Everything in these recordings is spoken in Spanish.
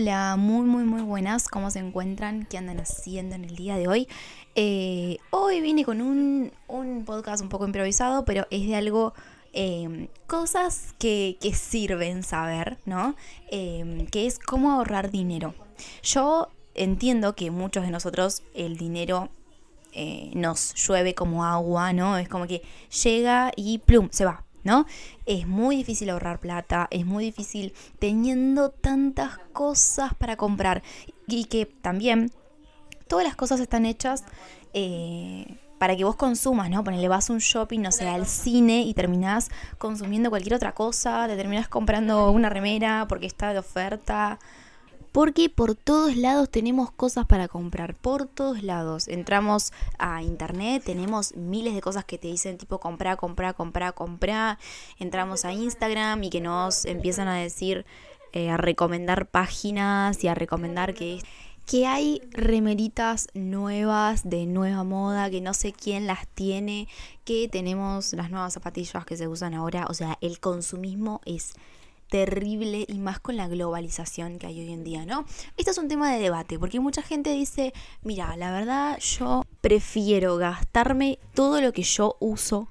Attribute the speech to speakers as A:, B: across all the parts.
A: Hola, muy, muy, muy buenas. ¿Cómo se encuentran? ¿Qué andan haciendo en el día de hoy? Eh, hoy vine con un, podcast un poco improvisado, pero es de algo, em, cosas que, sirven saber, ¿no? Em, que es cómo ahorrar dinero. Yo entiendo que muchos de nosotros el dinero eh, nos llueve como agua, ¿no? Es como que llega y plum, se va, ¿no? Es muy difícil ahorrar plata, es muy difícil teniendo tantas cosas para comprar y que también todas las cosas están hechas eh, para que vos consumas, ¿no? Ponele, vas a un shopping, no sé, al cine y terminás consumiendo cualquier otra cosa, te terminás comprando una remera porque está de oferta, porque por todos lados tenemos cosas para comprar, por todos lados. Entramos a internet, tenemos miles de cosas que te dicen tipo comprar, comprar, comprar, comprar. Entramos a Instagram y que nos empiezan a decir, eh, a recomendar páginas y a recomendar que que hay remeritas nuevas de nueva moda, que no sé quién las tiene, que tenemos las nuevas zapatillas que se usan ahora, o sea, el consumismo es terrible y más con la globalización que hay hoy en día, ¿no? Esto es un tema de debate, porque mucha gente dice, mira, la verdad yo prefiero gastarme todo lo que yo uso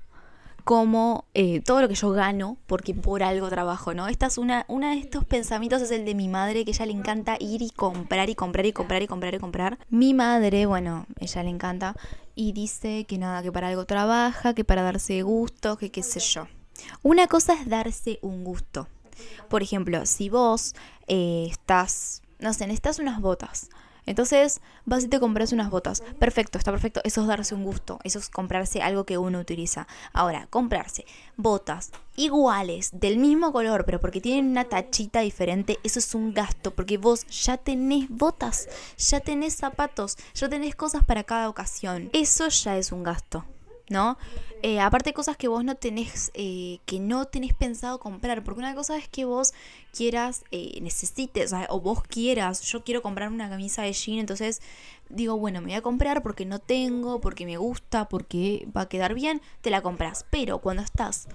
A: como eh, todo lo que yo gano, porque por algo trabajo, ¿no? Esta es una, una de estos pensamientos es el de mi madre, que ella le encanta ir y comprar y comprar y comprar y comprar y comprar. Mi madre, bueno, ella le encanta y dice que nada, que para algo trabaja, que para darse gusto, que qué sé yo. Una cosa es darse un gusto, por ejemplo, si vos eh, estás, no sé, necesitas unas botas. Entonces vas y te compras unas botas. Perfecto, está perfecto. Eso es darse un gusto. Eso es comprarse algo que uno utiliza. Ahora, comprarse botas iguales, del mismo color, pero porque tienen una tachita diferente, eso es un gasto. Porque vos ya tenés botas, ya tenés zapatos, ya tenés cosas para cada ocasión. Eso ya es un gasto. ¿No? Eh, aparte cosas que vos no tenés, eh, que no tenés pensado comprar, porque una cosa es que vos quieras, eh, necesites, o, vos quieras, yo quiero comprar una camisa de jean, entonces digo, bueno, me voy a comprar porque no tengo, porque me gusta, porque va a quedar bien, te la compras. Pero cuando estás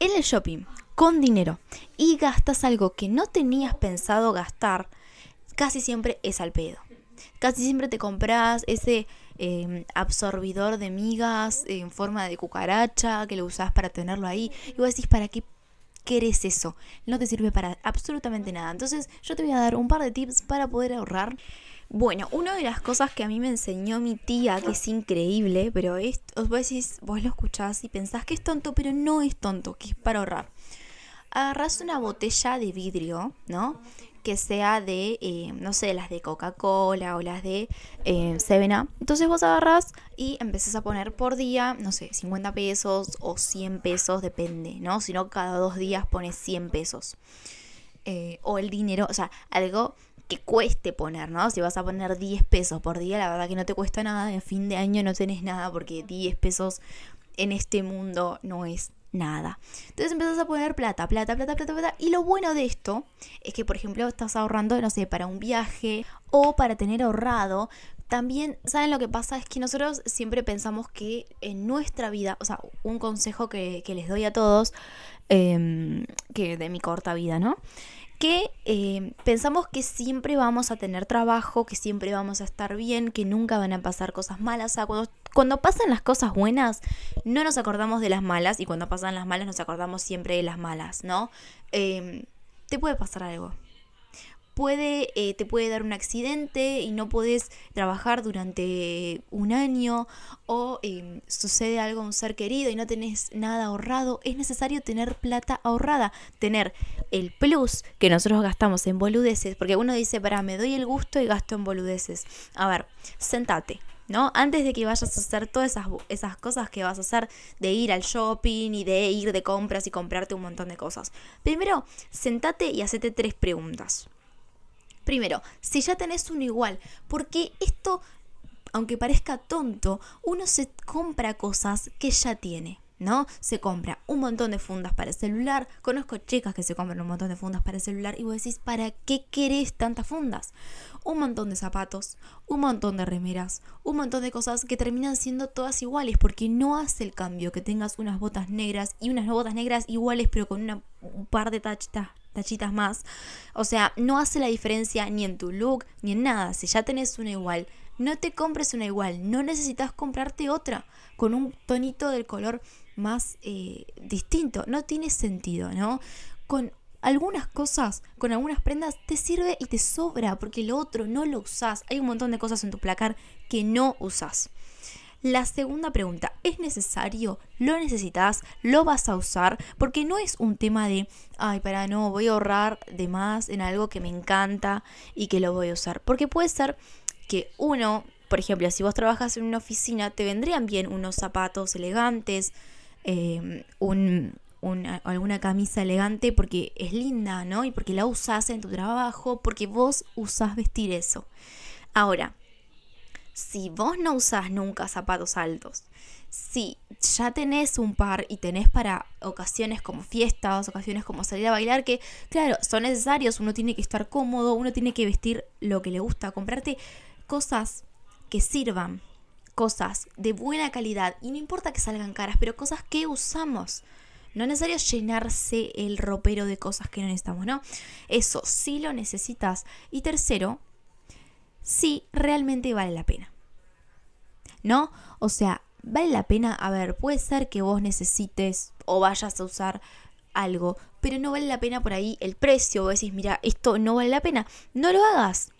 A: en el shopping con dinero y gastas algo que no tenías pensado gastar, casi siempre es al pedo. Casi siempre te compras ese Em, absorbidor de migas en forma de cucaracha que lo usás para tenerlo ahí. Y vos decís, ¿para qué querés eso? No te sirve para absolutamente nada. Entonces yo te voy a dar un par de tips para poder ahorrar. Bueno, una de las cosas que a mí me enseñó mi tía, que es increíble, pero es, vos decís, vos lo escuchás y pensás que es tonto, pero no es tonto, que es para ahorrar. Agarrás una botella de vidrio, ¿no? Que sea de, eh, no sé, las de Coca-Cola o las de eh. Entonces vos agarras y empezás a poner por día, no sé, 50 pesos o 100 pesos, depende, ¿no? Si no, cada dos días pones 100 pesos. Eh, o el dinero, o sea, algo que cueste poner, ¿no? Si vas a poner 10 pesos por día, la verdad que no te cuesta nada, en fin de año no tenés nada porque 10 pesos en este mundo no es nada. Entonces empezás a poner plata, plata, plata, plata, plata. Y lo bueno de esto es que, por ejemplo, estás ahorrando, no sé, para un viaje o para tener ahorrado. También, ¿saben lo que pasa? Es que nosotros siempre pensamos que en nuestra vida, o sea, un consejo que, les doy a todos, em, que de mi corta vida, ¿no? que em, pensamos que siempre vamos a tener trabajo, que siempre vamos a estar bien, que nunca van a pasar cosas malas. O cuando cuando pasan las cosas buenas, no nos acordamos de las malas y cuando pasan las malas nos acordamos siempre de las malas, ¿no? Em, te puede pasar algo. Puede, eh, te puede dar un accidente y no puedes trabajar durante un año o em, sucede algo a un ser querido y no tenés nada ahorrado, es necesario tener plata ahorrada, tener el plus que nosotros gastamos en boludeces, porque uno dice, para, me doy el gusto y gasto en boludeces. A ver, sentate, ¿no? Antes de que vayas a hacer todas esas, esas cosas que vas a hacer de ir al shopping y de ir de compras y comprarte un montón de cosas. Primero, sentate y hacete tres preguntas. Primero, si ya tenés uno igual, porque esto, aunque parezca tonto, uno se compra cosas que ya tiene. ¿No? Se compra un montón de fundas para el celular. Conozco chicas que se compran un montón de fundas para el celular y vos decís, ¿para qué querés tantas fundas? Un montón de zapatos, un montón de remeras, un montón de cosas que terminan siendo todas iguales porque no hace el cambio que tengas unas botas negras y unas botas negras iguales pero con un par de tachitas tachitas más. O sea, no hace la diferencia ni en tu look ni en nada. Si ya tenés una igual, no te compres una igual. No necesitas comprarte otra con un tonito del color más eh, distinto. No tiene sentido, ¿no? Con algunas cosas, con algunas prendas, te sirve y te sobra porque lo otro no lo usás. Hay un montón de cosas en tu placar que no usás. La segunda pregunta, ¿es necesario? ¿Lo necesitas? ¿Lo vas a usar? Porque no es un tema de, ay, para no, voy a ahorrar de más en algo que me encanta y que lo voy a usar. Porque puede ser que uno, por ejemplo, si vos trabajas en una oficina, te vendrían bien unos zapatos elegantes, em, un, alguna camisa elegante porque es linda, ¿no? Y porque la usás en tu trabajo, porque vos usás vestir eso. Ahora, si vos no usás nunca zapatos altos, si ya tenés un par y tenés para ocasiones como fiestas, ocasiones como salir a bailar, que claro, son necesarios, uno tiene que estar cómodo, uno tiene que vestir lo que le gusta, comprarte cosas que sirvan, cosas de buena calidad, y no importa que salgan caras, pero cosas que usamos. No es necesario llenarse el ropero de cosas que no necesitamos, ¿no? Eso sí lo necesitas. Y tercero, si realmente vale la pena. ¿No? O sea, vale la pena, a ver, puede ser que vos necesites o vayas a usar algo, pero no vale la pena por ahí el precio, vos decís, mira, esto no vale la pena, no lo hagas,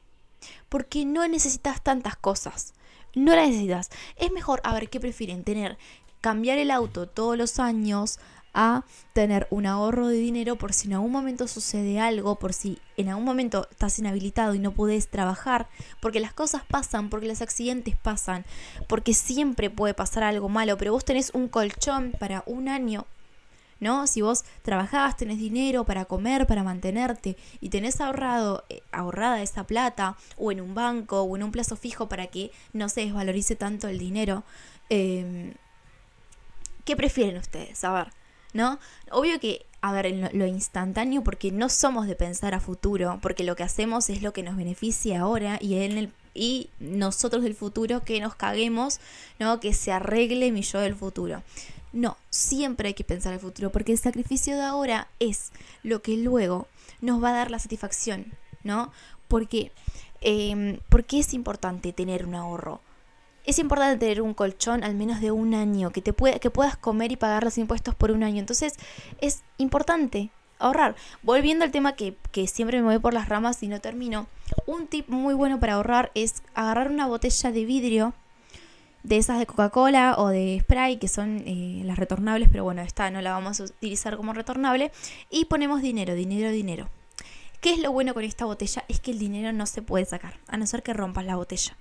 A: porque no necesitas tantas cosas, no las necesitas. Es mejor, a ver, ¿qué prefieren? Tener, cambiar el auto todos los años, a tener un ahorro de dinero por si en algún momento sucede algo, por si en algún momento estás inhabilitado y no puedes trabajar, porque las cosas pasan, porque los accidentes pasan, porque siempre puede pasar algo malo, pero vos tenés un colchón para un año. ¿No? Si vos trabajás, tenés dinero para comer, para mantenerte y tenés ahorrado, eh, ahorrada esa plata o en un banco o en un plazo fijo para que no se desvalorice tanto el dinero, em, ¿qué prefieren ustedes? A ver, ¿no? Obvio que, a ver, lo, lo, instantáneo, porque no somos de pensar a futuro, porque lo que hacemos es lo que nos beneficia ahora y en el y nosotros del futuro que nos caguemos, ¿no? Que se arregle mi yo del futuro. No, siempre hay que pensar el futuro, porque el sacrificio de ahora es lo que luego nos va a dar la satisfacción, ¿no? Porque, eh, porque es importante tener un ahorro es importante tener un colchón al menos de un año, que, te puede, que puedas comer y pagar los impuestos por un año. Entonces es importante ahorrar. Volviendo al tema que, que siempre me voy por las ramas y no termino, un tip muy bueno para ahorrar es agarrar una botella de vidrio de esas de Coca-Cola o de spray, que son eh, las retornables, pero bueno, esta no la vamos a utilizar como retornable, y ponemos dinero, dinero, dinero. ¿Qué es lo bueno con esta botella? Es que el dinero no se puede sacar, a no ser que rompas la botella.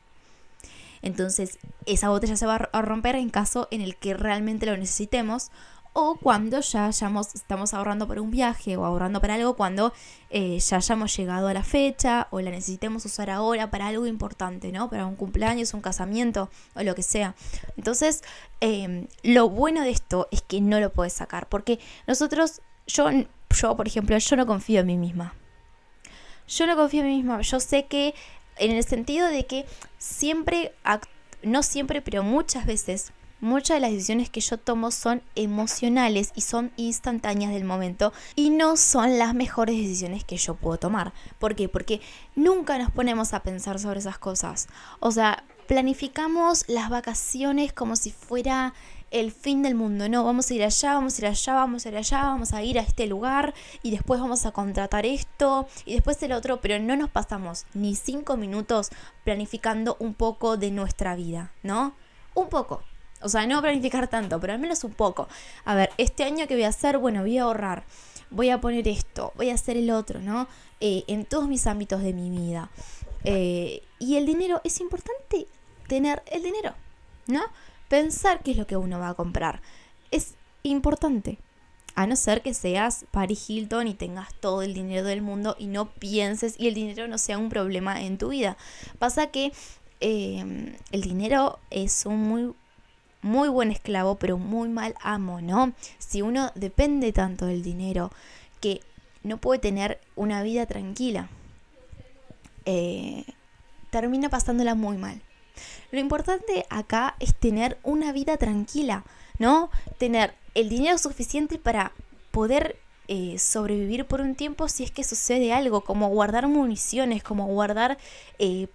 A: Entonces, esa botella se va a romper en caso en el que realmente lo necesitemos o cuando ya hayamos, estamos ahorrando para un viaje o ahorrando para algo cuando eh, ya hayamos llegado a la fecha o la necesitemos usar ahora para algo importante, ¿no? Para un cumpleaños, un casamiento o lo que sea. Entonces, em, lo bueno de esto es que no lo puedes sacar porque nosotros, yo, yo, por ejemplo, yo no confío en mí misma. Yo no confío en mí misma. Yo sé que en el sentido de que siempre, no siempre, pero muchas veces, muchas de las decisiones que yo tomo son emocionales y son instantáneas del momento y no son las mejores decisiones que yo puedo tomar. ¿Por qué? Porque nunca nos ponemos a pensar sobre esas cosas. O sea, planificamos las vacaciones como si fuera el fin del mundo, no, vamos a ir allá, vamos a ir allá, vamos a ir allá, vamos a ir a este lugar y después vamos a contratar esto y después el otro, pero no nos pasamos ni cinco minutos planificando un poco de nuestra vida, ¿no? Un poco. O sea, no planificar tanto, pero al menos un poco. A ver, este año que voy a hacer, bueno, voy a ahorrar, voy a poner esto, voy a hacer el otro, ¿no? Eh, en todos mis ámbitos de mi vida. Eh, y el dinero, es importante tener el dinero, ¿no? pensar qué es lo que uno va a comprar. Es importante. A no ser que seas Paris Hilton y tengas todo el dinero del mundo y no pienses y el dinero no sea un problema en tu vida. Pasa que em, el dinero es un muy, muy buen esclavo, pero muy mal amo, ¿no? Si uno depende tanto del dinero que no puede tener una vida tranquila, eh, termina pasándola muy mal. Lo importante acá es tener una vida tranquila, ¿no? Tener el dinero suficiente para poder eh, sobrevivir por un tiempo si es que sucede algo, como guardar municiones, como guardar, eh,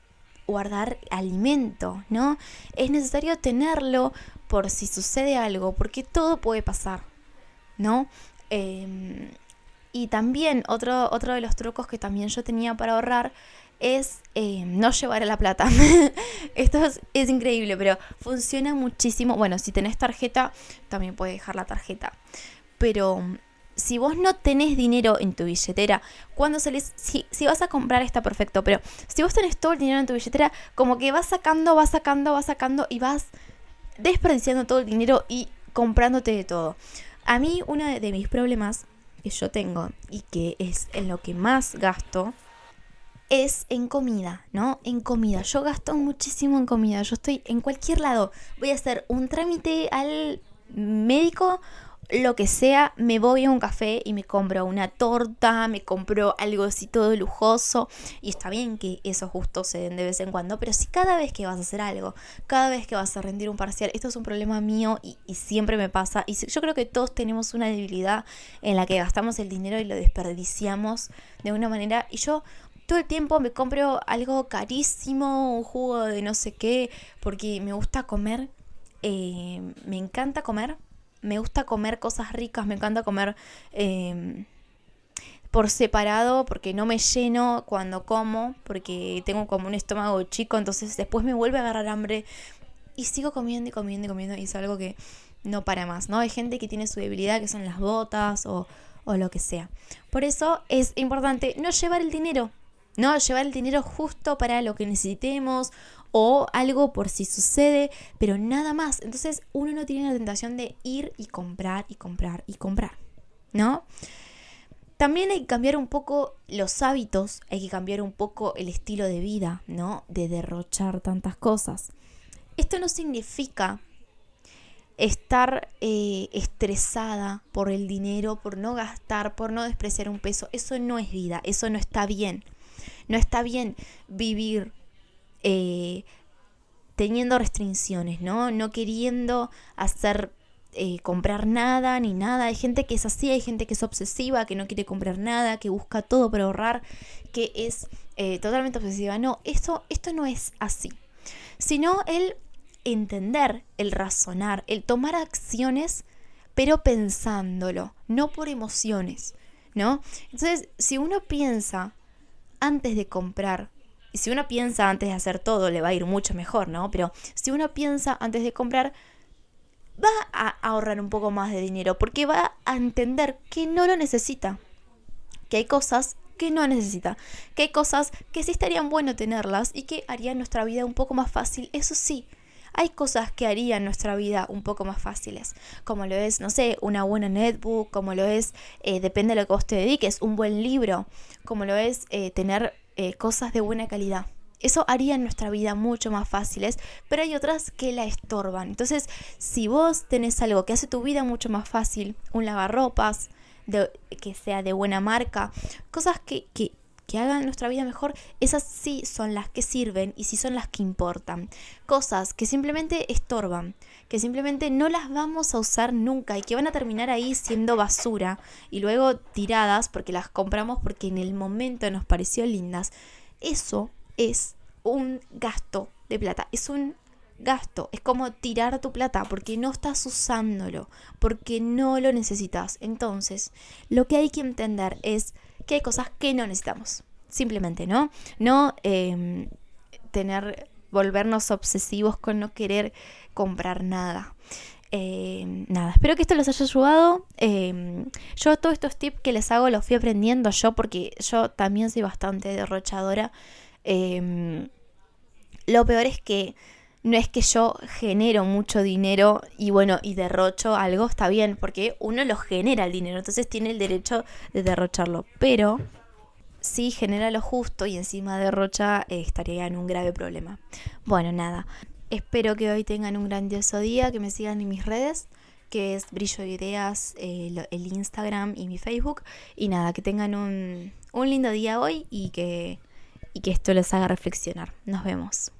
A: guardar alimento, ¿no? Es necesario tenerlo por si sucede algo, porque todo puede pasar, ¿no? Em, y también otro, otro de los trucos que también yo tenía para ahorrar es em, no llevar a la plata. Esto es, increíble, pero funciona muchísimo. Bueno, si tenés tarjeta, también puedes dejar la tarjeta. Pero si vos no tenés dinero en tu billetera, cuando salís, si, vas a comprar está perfecto, pero si vos tenés todo el dinero en tu billetera, como que vas sacando, vas sacando, vas sacando y vas desperdiciando todo el dinero y comprándote de todo. A mí uno de mis problemas que yo tengo y que es en lo que más gasto es en comida, ¿no? En comida. Yo gasto muchísimo en comida. Yo estoy en cualquier lado. Voy a hacer un trámite al médico lo que sea, me voy a un café y me compro una torta, me compro algo así todo lujoso. Y está bien que esos gustos se den de vez en cuando, pero si cada vez que vas a hacer algo, cada vez que vas a rendir un parcial, esto es un problema mío y, siempre me pasa. Y yo creo que todos tenemos una debilidad en la que gastamos el dinero y lo desperdiciamos de una manera. Y yo todo el tiempo me compro algo carísimo, un jugo de no sé qué, porque me gusta comer. Eh, me encanta comer me gusta comer cosas ricas, me encanta comer em, por separado porque no me lleno cuando como, porque tengo como un estómago chico, entonces después me vuelve a agarrar hambre y sigo comiendo y comiendo y comiendo y es algo que no para más, ¿no? Hay gente que tiene su debilidad, que son las botas o, o lo que sea. Por eso es importante no llevar el dinero, no llevar el dinero justo para lo que necesitemos o algo por si sucede, pero nada más. Entonces uno no tiene la tentación de ir y comprar y comprar y comprar, ¿no? También hay que cambiar un poco los hábitos, hay que cambiar un poco el estilo de vida, ¿no? De derrochar tantas cosas. Esto no significa estar eh, estresada por el dinero, por no gastar, por no despreciar un peso. Eso no es vida, eso no está bien. No está bien vivir eh, teniendo restricciones, ¿no? No queriendo hacer eh, comprar nada ni nada. Hay gente que es así, hay gente que es obsesiva, que no quiere comprar nada, que busca todo para ahorrar, que es eh, totalmente obsesiva. No, esto, esto no es así. Sino el entender, el razonar, el tomar acciones, pero pensándolo, no por emociones, ¿no? Entonces, si uno piensa antes de comprar y si uno piensa antes de hacer todo, le va a ir mucho mejor, ¿no? Pero si uno piensa antes de comprar, va a ahorrar un poco más de dinero porque va a entender que no lo necesita. Que hay cosas que no necesita. Que hay cosas que sí estarían bueno tenerlas y que harían nuestra vida un poco más fácil. Eso sí, hay cosas que harían nuestra vida un poco más fáciles, como lo es, no sé, una buena netbook, como lo es, eh, depende de lo que vos te dediques, un buen libro, como lo es eh, tener eh, cosas de buena calidad. Eso haría nuestra vida mucho más fáciles, pero hay otras que la estorban. Entonces, si vos tenés algo que hace tu vida mucho más fácil, un lavarropas, de, que sea de buena marca, cosas que, que, que hagan nuestra vida mejor, esas sí son las que sirven y sí son las que importan. Cosas que simplemente estorban, que simplemente no las vamos a usar nunca y que van a terminar ahí siendo basura y luego tiradas porque las compramos porque en el momento nos pareció lindas. Eso es un gasto de plata, es un gasto, es como tirar tu plata porque no estás usándolo, porque no lo necesitas. Entonces, lo que hay que entender es que hay cosas que no necesitamos. Simplemente, ¿no? No em, tener, volvernos obsesivos con no querer comprar nada. Em, nada, espero que esto les haya ayudado. Em, yo todos estos tips que les hago los fui aprendiendo yo porque yo también soy bastante derrochadora. lo peor es que no es que yo genero mucho dinero y bueno, y derrocho algo, está bien, porque uno lo genera el dinero, entonces tiene el derecho de derrocharlo, pero si genera lo justo y encima derrocha, eh, estaría en un grave problema. Bueno, nada, espero que hoy tengan un grandioso día, que me sigan en mis redes que es Brillo de Ideas, eh, el Instagram y mi Facebook. Y nada, que tengan un, un lindo día hoy y que, y que esto les haga reflexionar. Nos vemos.